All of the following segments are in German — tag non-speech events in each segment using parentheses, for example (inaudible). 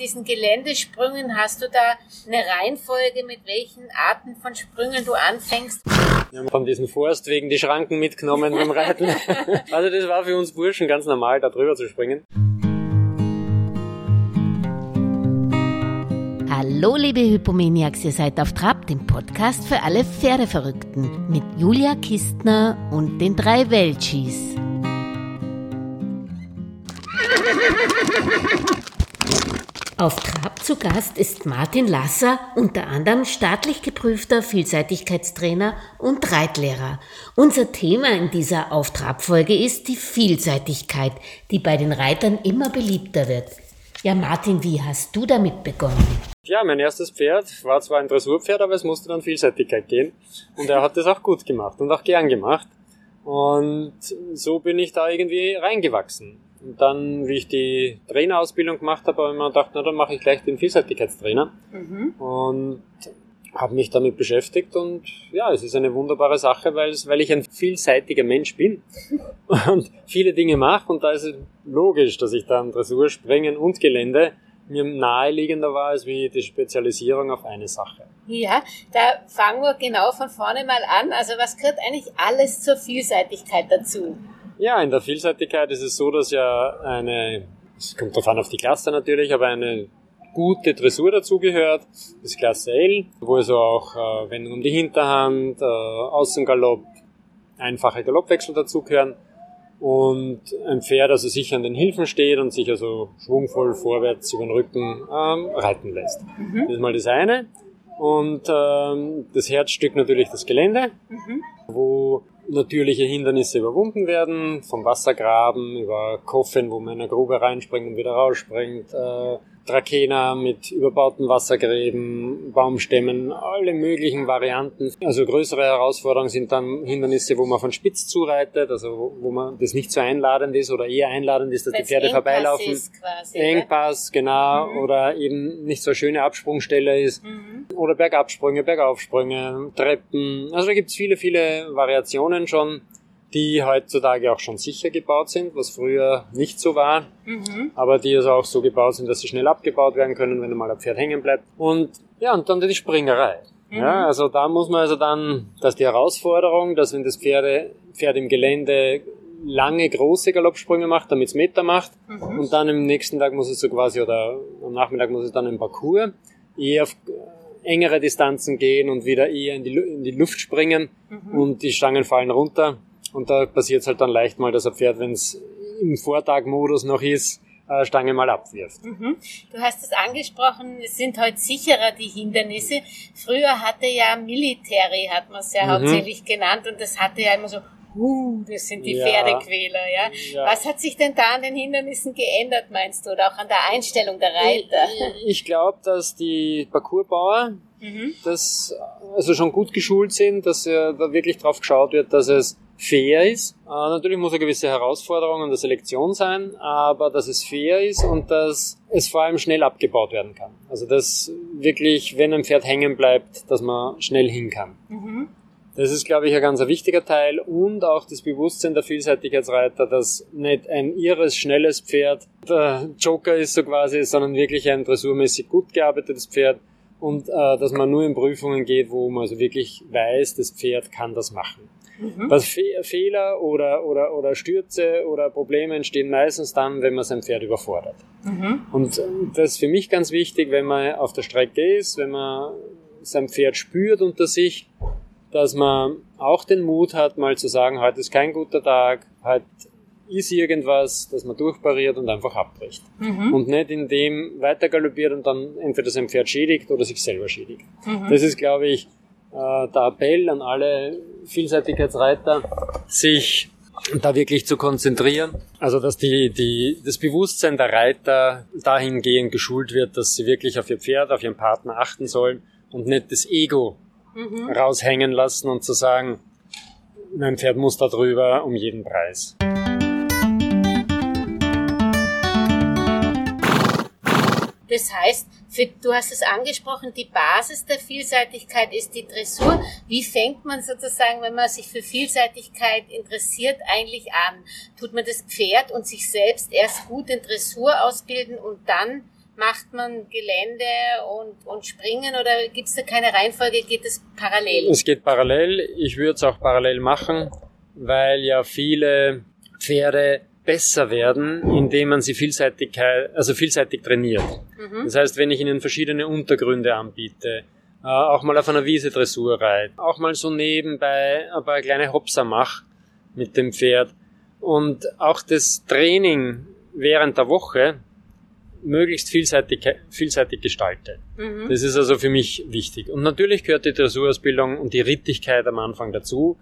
diesen Geländesprüngen, hast du da eine Reihenfolge, mit welchen Arten von Sprüngen du anfängst? Wir haben von diesen Forstwegen die Schranken mitgenommen beim Reiten. (laughs) Also das war für uns Burschen ganz normal, da drüber zu springen. Hallo liebe Hypomaniacs, ihr seid auf Trab, dem Podcast für alle Pferdeverrückten mit Julia Kistner und den drei Welchis. Auf Trab zu Gast ist Martin Lasser, unter anderem staatlich geprüfter Vielseitigkeitstrainer und Reitlehrer. Unser Thema in dieser Auf Trab-Folge ist die Vielseitigkeit, die bei den Reitern immer beliebter wird. Ja, Martin, wie hast du damit begonnen? Ja, mein erstes Pferd war zwar ein Dressurpferd, aber es musste dann Vielseitigkeit gehen. Und er hat das auch gut gemacht und auch gern gemacht. Und so bin ich da irgendwie reingewachsen. Und dann, wie ich die Trainerausbildung gemacht habe, habe ich mir gedacht, na dann mache ich gleich den Vielseitigkeitstrainer. Mhm. Und habe mich damit beschäftigt und ja, es ist eine wunderbare Sache, weil, es, weil ich ein vielseitiger Mensch bin (laughs) und viele Dinge mache und da ist es logisch, dass ich dann Dressur, Springen und Gelände mir naheliegender war als wie die Spezialisierung auf eine Sache. Ja, da fangen wir genau von vorne mal an. Also was gehört eigentlich alles zur Vielseitigkeit dazu? Ja, in der Vielseitigkeit ist es so, dass ja eine, es kommt drauf an auf die Klasse natürlich, aber eine gute Dressur dazugehört, das Klasse L, wo also auch äh, Wendung um die Hinterhand, äh, Außengalopp, einfache Galoppwechsel dazugehören und ein Pferd also sicher an den Hilfen steht und sich also schwungvoll vorwärts über den Rücken ähm, reiten lässt. Mhm. Das ist mal das eine. Und ähm, das Herzstück natürlich das Gelände, mhm. wo natürliche Hindernisse überwunden werden, vom Wassergraben über Koffen, wo man in eine Grube reinspringt und wieder rausspringt, äh, Trakehner mit überbauten Wassergräben, Baumstämmen, alle möglichen Varianten. Also größere Herausforderungen sind dann Hindernisse, wo man von spitz zureitet, also wo man das nicht so einladend ist oder eher einladend ist, dass Weil's die Pferde Engpass vorbeilaufen. Ist quasi, Engpass, genau, mhm. oder eben nicht so eine schöne Absprungstelle ist. Mhm. Oder Bergabsprünge, Bergaufsprünge, Treppen. Also da gibt's viele, viele Variationen schon die heutzutage auch schon sicher gebaut sind, was früher nicht so war, mhm. aber die also auch so gebaut sind, dass sie schnell abgebaut werden können, wenn mal ein Pferd hängen bleibt. Und ja, und dann die Springerei. Mhm. Ja, also da muss man also dann, dass die Herausforderung, dass wenn das Pferde, Pferd im Gelände lange große Galoppsprünge macht, damit es Meter macht mhm. und dann im nächsten Tag muss es so quasi oder am Nachmittag muss es dann im Parcours eher auf engere Distanzen gehen und wieder eher in die, in die Luft springen mhm. und die Stangen fallen runter und da passiert es halt dann leicht mal, dass ein Pferd, wenn es im Vortagmodus noch ist, äh, Stange mal abwirft. Mhm. Du hast es angesprochen, es sind heute sicherer die Hindernisse. Früher hatte ja Military, hat man es ja mhm. hauptsächlich genannt, und das hatte ja immer so, uh, das sind die ja. Pferdequäler, ja? ja? Was hat sich denn da an den Hindernissen geändert, meinst du, oder auch an der Einstellung der Reiter? Ich, ich glaube, dass die Parcoursbauer mhm. das also schon gut geschult sind, dass ja da wirklich drauf geschaut wird, dass es fair ist. Äh, natürlich muss eine gewisse Herausforderung an der Selektion sein, aber dass es fair ist und dass es vor allem schnell abgebaut werden kann. Also dass wirklich, wenn ein Pferd hängen bleibt, dass man schnell hin kann. Mhm. Das ist, glaube ich, ein ganz wichtiger Teil und auch das Bewusstsein der Vielseitigkeitsreiter, dass nicht ein irres, schnelles Pferd der Joker ist so quasi, sondern wirklich ein dressurmäßig gut gearbeitetes Pferd und äh, dass man nur in Prüfungen geht, wo man also wirklich weiß, das Pferd kann das machen. Mhm. Was Fe Fehler oder, oder, oder Stürze oder Probleme entstehen meistens dann, wenn man sein Pferd überfordert. Mhm. Und äh, das ist für mich ganz wichtig, wenn man auf der Strecke ist, wenn man sein Pferd spürt unter sich, dass man auch den Mut hat, mal zu sagen, heute ist kein guter Tag, heute ist irgendwas, dass man durchpariert und einfach abbricht. Mhm. Und nicht in dem weiter galoppiert und dann entweder sein Pferd schädigt oder sich selber schädigt. Mhm. Das ist, glaube ich, äh, der Appell an alle Vielseitigkeitsreiter, sich da wirklich zu konzentrieren. Also dass die, die, das Bewusstsein der Reiter dahingehend geschult wird, dass sie wirklich auf ihr Pferd, auf ihren Partner achten sollen und nicht das Ego mhm. raushängen lassen und zu sagen, mein Pferd muss da drüber um jeden Preis. Das heißt, für, du hast es angesprochen, die Basis der Vielseitigkeit ist die Dressur. Wie fängt man sozusagen, wenn man sich für Vielseitigkeit interessiert, eigentlich an? Tut man das Pferd und sich selbst erst gut in Dressur ausbilden und dann macht man Gelände und, und Springen oder gibt es da keine Reihenfolge? Geht es parallel? Es geht parallel. Ich würde es auch parallel machen, weil ja viele Pferde besser werden, indem man sie vielseitig, also vielseitig trainiert. Mhm. Das heißt, wenn ich ihnen verschiedene Untergründe anbiete, äh, auch mal auf einer Wiese Dressur reite, auch mal so nebenbei ein paar kleine Hopser mache mit dem Pferd und auch das Training während der Woche möglichst vielseitig, vielseitig gestalte. Mhm. Das ist also für mich wichtig. Und natürlich gehört die Dressurausbildung und die Rittigkeit am Anfang dazu.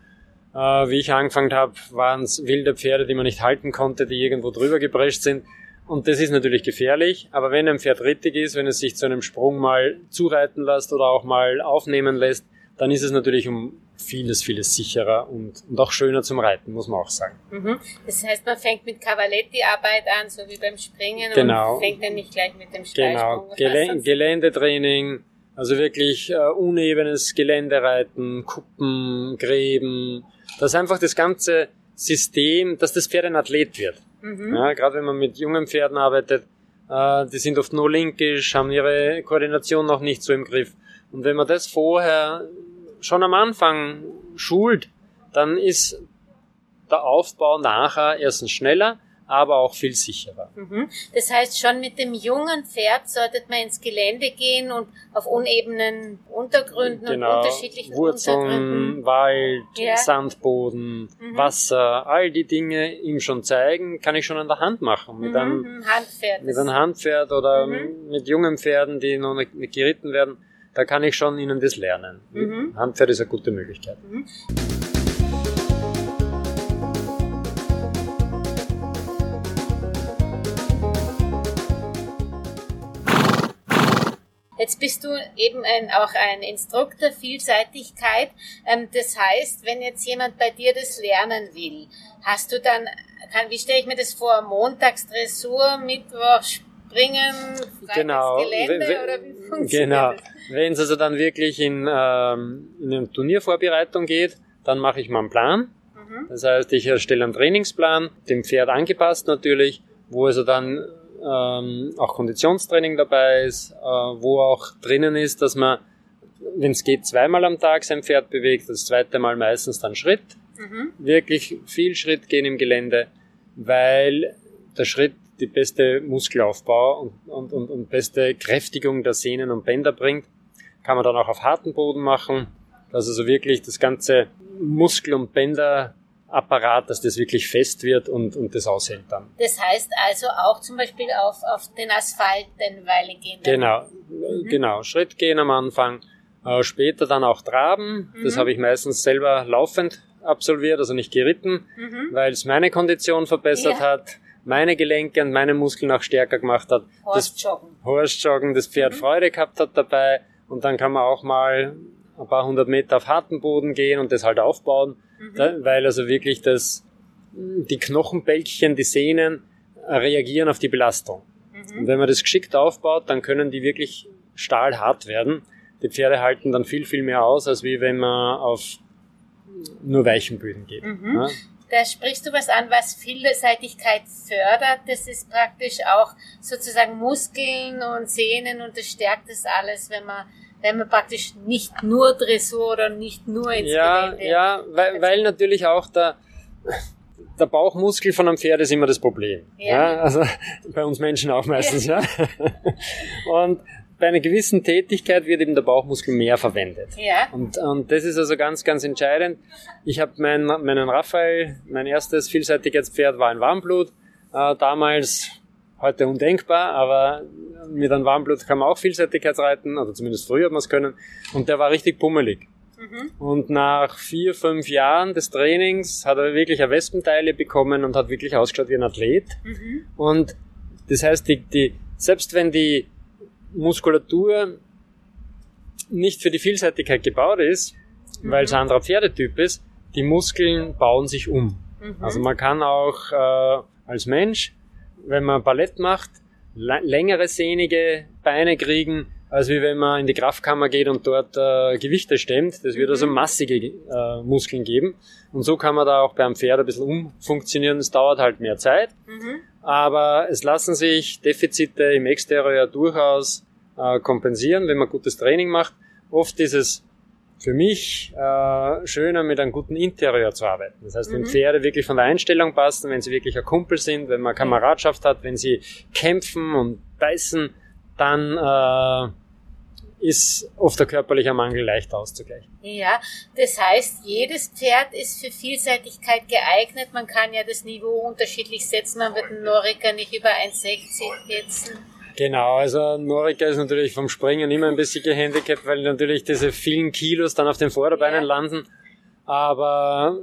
Äh, wie ich angefangen habe, waren es wilde Pferde, die man nicht halten konnte, die irgendwo drüber geprescht sind. Und das ist natürlich gefährlich, aber wenn ein Pferd rittig ist, wenn es sich zu einem Sprung mal zureiten lässt oder auch mal aufnehmen lässt, dann ist es natürlich um vieles, vieles sicherer und, und auch schöner zum Reiten, muss man auch sagen. Mhm. Das heißt, man fängt mit Cavaletti-Arbeit an, so wie beim Springen genau. und fängt dann nicht gleich mit dem Steilsprung. Genau, Gel Geländetraining, also wirklich äh, unebenes Geländereiten, Kuppen, Gräben, dass einfach das ganze System, dass das Pferd ein Athlet wird. Mhm. Ja, Gerade wenn man mit jungen Pferden arbeitet, äh, die sind oft nur linkisch, haben ihre Koordination noch nicht so im Griff. Und wenn man das vorher schon am Anfang schult, dann ist der Aufbau nachher erstens schneller, aber auch viel sicherer. Mhm. Das heißt, schon mit dem jungen Pferd sollte man ins Gelände gehen und auf unebenen Untergründen genau. und unterschiedlichen Wurzeln, Untergründen. Wald, ja. Sandboden, mhm. Wasser, all die Dinge ihm schon zeigen, kann ich schon an der Hand machen. Mit, mhm. einem, Handpferd. mit einem Handpferd oder mhm. mit jungen Pferden, die noch nicht geritten werden da kann ich schon ihnen das lernen. Mhm. Handpferd ist eine gute Möglichkeit. Jetzt bist du eben ein, auch ein Instruktor Vielseitigkeit. Ähm, das heißt, wenn jetzt jemand bei dir das lernen will, hast du dann, kann, wie stelle ich mir das vor, Montags Dressur, Mittwoch Springen, Freitags genau. Gelände oder wie funktioniert genau. Wenn es also dann wirklich in, ähm, in eine Turniervorbereitung geht, dann mache ich mal einen Plan. Mhm. Das heißt, ich erstelle einen Trainingsplan, dem Pferd angepasst natürlich, wo also dann ähm, auch Konditionstraining dabei ist, äh, wo auch drinnen ist, dass man, wenn es geht, zweimal am Tag sein Pferd bewegt, das zweite Mal meistens dann Schritt. Mhm. Wirklich viel Schritt gehen im Gelände, weil der Schritt die beste Muskelaufbau und, und, und, und beste Kräftigung der Sehnen und Bänder bringt. Kann man dann auch auf harten Boden machen, dass also wirklich das ganze Muskel- und Bänderapparat, dass das wirklich fest wird und, und das aushält dann. Das heißt also auch zum Beispiel auf, auf den Asphalt eine Weile gehen. Genau, mhm. genau. Schritt gehen am Anfang, äh, später dann auch traben. Mhm. Das habe ich meistens selber laufend absolviert, also nicht geritten, mhm. weil es meine Kondition verbessert ja. hat meine Gelenke und meine Muskeln auch stärker gemacht hat. Horstjoggen. Das Horstjoggen, das Pferd mhm. Freude gehabt hat dabei und dann kann man auch mal ein paar hundert Meter auf harten Boden gehen und das halt aufbauen, mhm. da, weil also wirklich das, die Knochenbälkchen, die Sehnen reagieren auf die Belastung. Mhm. Und wenn man das geschickt aufbaut, dann können die wirklich stahlhart werden. Die Pferde halten dann viel, viel mehr aus, als wie wenn man auf nur weichen Böden geht. Mhm. Ja? da sprichst du was an, was Vielseitigkeit fördert. Das ist praktisch auch sozusagen Muskeln und Sehnen und das stärkt das alles, wenn man wenn man praktisch nicht nur Dressur oder nicht nur ins ja, Gelände. Ja, weil, weil natürlich auch der, der Bauchmuskel von einem Pferd ist immer das Problem. Ja. ja also bei uns Menschen auch meistens, ja. ja. (laughs) Und bei einer gewissen Tätigkeit wird eben der Bauchmuskel mehr verwendet. Ja. Und, und das ist also ganz, ganz entscheidend. Ich habe mein, meinen Raphael, mein erstes vielseitiges Pferd war ein Warmblut. Äh, damals, heute undenkbar, aber mit einem Warmblut kann man auch Vielseitigkeitsreiten, oder zumindest früher hat man es können. Und der war richtig pummelig. Mhm. Und nach vier, fünf Jahren des Trainings hat er wirklich eine Wespenteile bekommen und hat wirklich ausgeschaut wie ein Athlet. Mhm. Und das heißt, die, die, selbst wenn die Muskulatur nicht für die Vielseitigkeit gebaut ist, mhm. weil es ein anderer Pferdetyp ist, die Muskeln bauen sich um. Mhm. Also man kann auch äh, als Mensch, wenn man Ballett macht, längere sehnige Beine kriegen, als wie wenn man in die Kraftkammer geht und dort äh, Gewichte stemmt. Das wird also mhm. massige äh, Muskeln geben. Und so kann man da auch beim Pferd ein bisschen umfunktionieren. Es dauert halt mehr Zeit. Mhm. Aber es lassen sich Defizite im Exterieur durchaus äh, kompensieren, wenn man gutes Training macht. Oft ist es für mich äh, schöner, mit einem guten Interieur zu arbeiten. Das heißt, wenn mhm. Pferde wirklich von der Einstellung passen, wenn sie wirklich ein Kumpel sind, wenn man Kameradschaft hat, wenn sie kämpfen und beißen, dann äh, ist oft der körperliche Mangel leicht auszugleichen. Ja, das heißt, jedes Pferd ist für Vielseitigkeit geeignet. Man kann ja das Niveau unterschiedlich setzen. Man wird einen Norika nicht über 1,60 setzen. Genau, also Norika ist natürlich vom Springen immer ein bisschen gehandicapt, weil natürlich diese vielen Kilos dann auf den Vorderbeinen ja. landen. Aber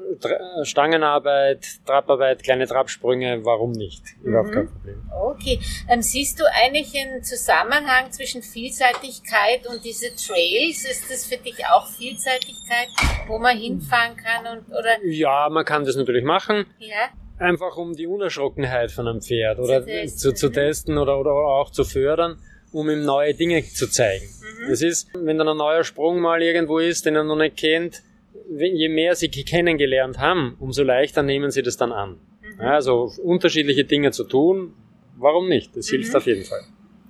Stangenarbeit, Trapparbeit, kleine Trappsprünge, warum nicht? Überhaupt mhm. kein Problem. Okay. Ähm, siehst du eigentlich einen Zusammenhang zwischen Vielseitigkeit und diese Trails? Ist das für dich auch Vielseitigkeit, wo man hinfahren kann und oder? Ja, man kann das natürlich machen. Ja einfach um die Unerschrockenheit von einem Pferd oder zu testen, zu, zu testen oder, oder auch zu fördern, um ihm neue Dinge zu zeigen. Mhm. Es ist, wenn dann ein neuer Sprung mal irgendwo ist, den er noch nicht kennt, je mehr sie kennengelernt haben, umso leichter nehmen sie das dann an. Mhm. Also unterschiedliche Dinge zu tun, warum nicht? Das mhm. hilft auf jeden Fall.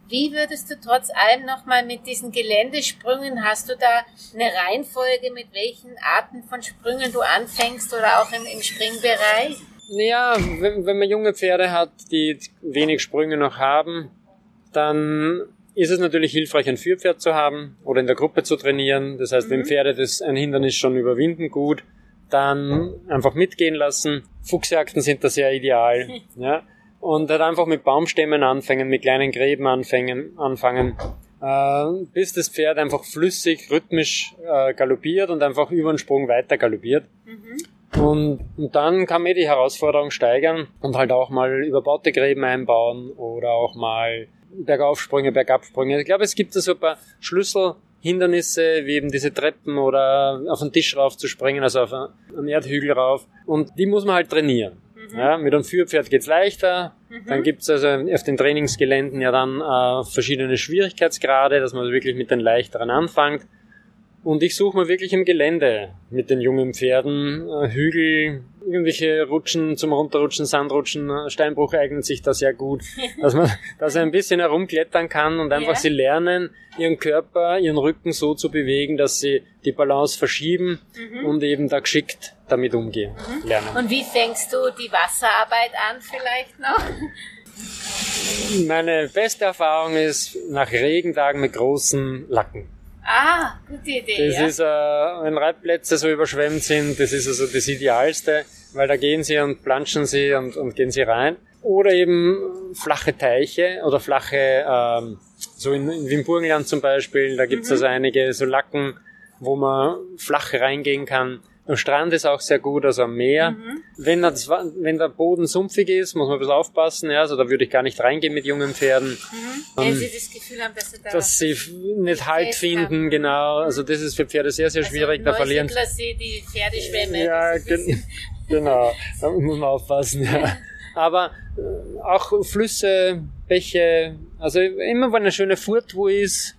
Wie würdest du trotz allem nochmal mit diesen Geländesprüngen, hast du da eine Reihenfolge, mit welchen Arten von Sprüngen du anfängst oder auch im, im Springbereich? Naja, wenn, wenn man junge Pferde hat, die wenig Sprünge noch haben, dann ist es natürlich hilfreich, ein Führpferd zu haben oder in der Gruppe zu trainieren. Das heißt, mhm. wenn Pferde das ein Hindernis schon überwinden, gut, dann einfach mitgehen lassen. Fuchsjagden sind da sehr ideal. (laughs) ja. Und halt einfach mit Baumstämmen anfangen, mit kleinen Gräben anfangen, anfangen äh, bis das Pferd einfach flüssig, rhythmisch äh, galoppiert und einfach über den Sprung weiter galoppiert. Mhm. Und, und dann kann man die Herausforderung steigern und halt auch mal überbaute Gräben einbauen oder auch mal Bergaufsprünge, Bergabsprünge. Ich glaube, es gibt da so ein paar Schlüsselhindernisse, wie eben diese Treppen oder auf den Tisch rauf zu springen, also auf einen Erdhügel rauf. Und die muss man halt trainieren. Mhm. Ja, mit einem Führpferd geht's leichter. Mhm. Dann gibt's also auf den Trainingsgeländen ja dann äh, verschiedene Schwierigkeitsgrade, dass man wirklich mit den leichteren anfängt. Und ich suche mir wirklich im Gelände mit den jungen Pferden äh, Hügel, irgendwelche Rutschen zum Runterrutschen, Sandrutschen, äh, Steinbruch eignet sich da sehr gut, (laughs) dass man, dass er ein bisschen herumklettern kann und einfach ja. sie lernen, ihren Körper, ihren Rücken so zu bewegen, dass sie die Balance verschieben mhm. und eben da geschickt damit umgehen, mhm. lernen. Und wie fängst du die Wasserarbeit an vielleicht noch? Meine beste Erfahrung ist nach Regentagen mit großen Lacken. Ah, gute Idee. Das ja. ist, äh, wenn Reitplätze so überschwemmt sind, das ist also das Idealste, weil da gehen sie und planschen sie und, und gehen sie rein. Oder eben flache Teiche oder flache, ähm, so in, in Wimburgenland zum Beispiel, da gibt's mhm. also einige so Lacken, wo man flach reingehen kann. Am Strand ist auch sehr gut, also am Meer. Mhm. Wenn, das, wenn der Boden sumpfig ist, muss man ein bisschen aufpassen. Ja, also da würde ich gar nicht reingehen mit jungen Pferden. Mhm. Wenn ähm, sie das Gefühl haben, dass sie da dass sie nicht Halt finden, haben. genau. Also das ist für Pferde sehr, sehr also schwierig. Da verlieren sie die Pferdeschwämme. Ja, gen (laughs) genau. Da muss man aufpassen. Ja. Aber äh, auch Flüsse, Bäche, also immer wenn eine schöne Furt wo ist,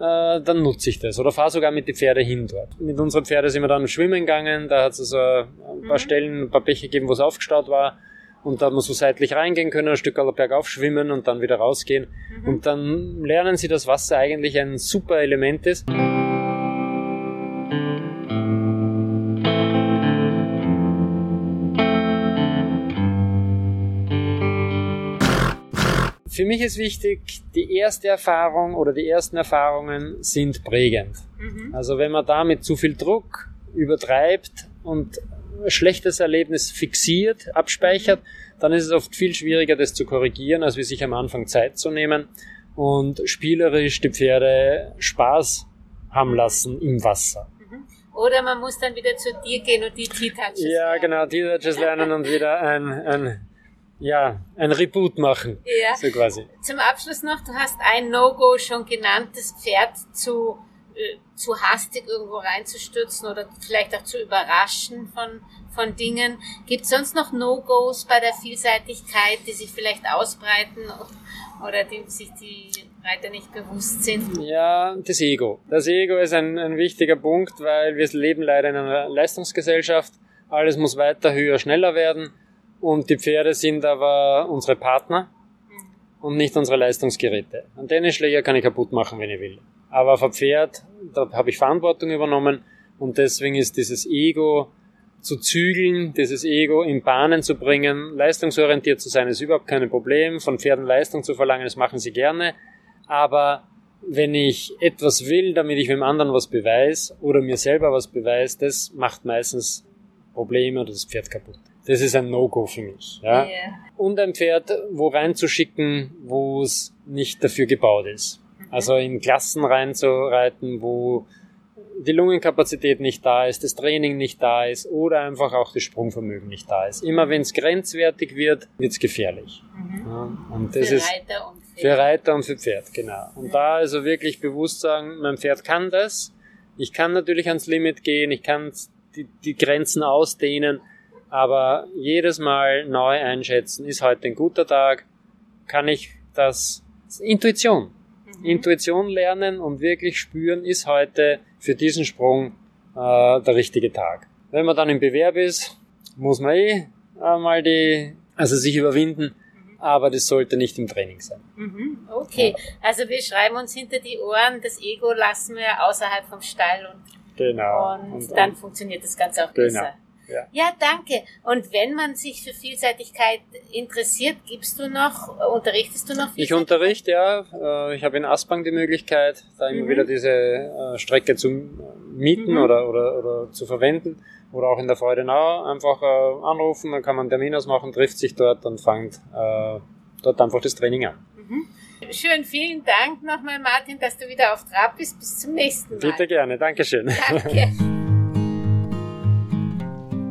äh, dann nutze ich das. Oder fahre sogar mit den Pferde hin dort. Mit unseren Pferden sind wir dann schwimmen gegangen, da hat es also ein paar mhm. Stellen, ein paar Bäche gegeben, wo es aufgestaut war. Und da hat man so seitlich reingehen können, ein Stück bergauf schwimmen und dann wieder rausgehen. Mhm. Und dann lernen sie, dass Wasser eigentlich ein super Element ist. Für mich ist wichtig, die erste Erfahrung oder die ersten Erfahrungen sind prägend. Mhm. Also wenn man da mit zu viel Druck übertreibt und ein schlechtes Erlebnis fixiert, abspeichert, dann ist es oft viel schwieriger, das zu korrigieren, als wie sich am Anfang Zeit zu nehmen und spielerisch die Pferde Spaß haben lassen im Wasser. Mhm. Oder man muss dann wieder zu dir gehen und die T-Touches Ja, lernen. genau, T-Touches lernen und wieder ein, ein ja, ein Reboot machen. Ja. So quasi. Zum Abschluss noch, du hast ein No-Go schon genannt, das Pferd zu, äh, zu hastig irgendwo reinzustürzen oder vielleicht auch zu überraschen von, von Dingen. Gibt es sonst noch No-Gos bei der Vielseitigkeit, die sich vielleicht ausbreiten oder die sich die Reiter nicht bewusst sind? Ja, das Ego. Das Ego ist ein, ein wichtiger Punkt, weil wir leben leider in einer Leistungsgesellschaft. Alles muss weiter, höher, schneller werden. Und die Pferde sind aber unsere Partner und nicht unsere Leistungsgeräte. Einen Tennisschläger kann ich kaputt machen, wenn ich will. Aber auf ein Pferd, da habe ich Verantwortung übernommen und deswegen ist dieses Ego zu zügeln, dieses Ego in Bahnen zu bringen, leistungsorientiert zu sein, ist überhaupt kein Problem. Von Pferden Leistung zu verlangen, das machen sie gerne. Aber wenn ich etwas will, damit ich dem anderen was beweise oder mir selber was beweise, das macht meistens Probleme oder das Pferd kaputt. Das ist ein No-Go für mich. Ja? Yeah. Und ein Pferd wo reinzuschicken, wo es nicht dafür gebaut ist. Mhm. Also in Klassen reinzureiten, wo die Lungenkapazität nicht da ist, das Training nicht da ist oder einfach auch das Sprungvermögen nicht da ist. Immer wenn es grenzwertig wird, wird es gefährlich. Mhm. Ja, und das für ist Reiter und Pferd. für Reiter und für Pferd, genau. Und ja. da also wirklich bewusst sagen, mein Pferd kann das. Ich kann natürlich ans Limit gehen, ich kann die, die Grenzen ausdehnen, aber jedes Mal neu einschätzen, ist heute ein guter Tag, kann ich das, das Intuition. Mhm. Intuition lernen und wirklich spüren, ist heute für diesen Sprung äh, der richtige Tag. Wenn man dann im Bewerb ist, muss man eh äh, mal die, also sich überwinden, aber das sollte nicht im Training sein. Mhm, okay, ja. also wir schreiben uns hinter die Ohren, das Ego lassen wir außerhalb vom Stall und, genau. und, und dann funktioniert das Ganze auch genau. besser. Ja. ja, danke. Und wenn man sich für Vielseitigkeit interessiert, gibst du noch, unterrichtest du noch Ich unterrichte, ja. Äh, ich habe in Aspang die Möglichkeit, da immer mhm. wieder diese äh, Strecke zu mieten mhm. oder, oder, oder zu verwenden. Oder auch in der Freudenau einfach äh, anrufen, dann kann man einen Termin ausmachen, trifft sich dort und fängt dort einfach das Training an. Mhm. Schön, vielen Dank nochmal, Martin, dass du wieder auf Trab bist. Bis zum nächsten Mal. Bitte gerne, Dankeschön. Danke. (laughs)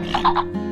Thank you.